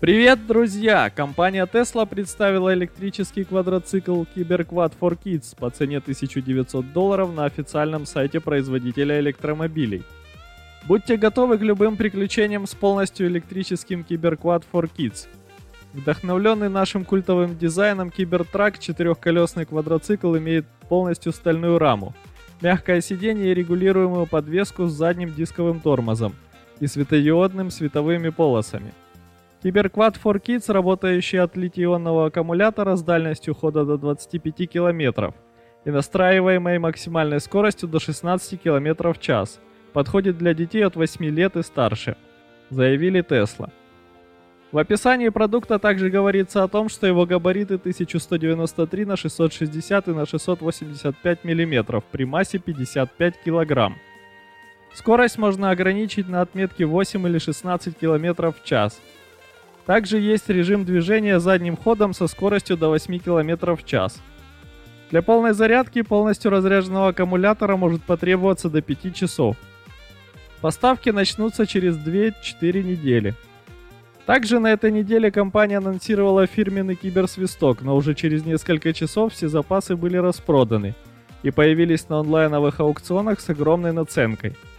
Привет, друзья! Компания Tesla представила электрический квадроцикл CyberQuad for Kids по цене 1900 долларов на официальном сайте производителя электромобилей. Будьте готовы к любым приключениям с полностью электрическим CyberQuad for Kids. Вдохновленный нашим культовым дизайном Cybertruck четырехколесный квадроцикл имеет полностью стальную раму, мягкое сиденье и регулируемую подвеску с задним дисковым тормозом и светодиодным световыми полосами – Киберквад 4Kids, работающий от литий-ионного аккумулятора с дальностью хода до 25 км и настраиваемой максимальной скоростью до 16 км в час, подходит для детей от 8 лет и старше, заявили Tesla. В описании продукта также говорится о том, что его габариты 1193 на 660 и на 685 мм при массе 55 кг. Скорость можно ограничить на отметке 8 или 16 км в час – также есть режим движения задним ходом со скоростью до 8 км в час. Для полной зарядки полностью разряженного аккумулятора может потребоваться до 5 часов. Поставки начнутся через 2-4 недели. Также на этой неделе компания анонсировала фирменный киберсвисток, но уже через несколько часов все запасы были распроданы и появились на онлайновых аукционах с огромной наценкой –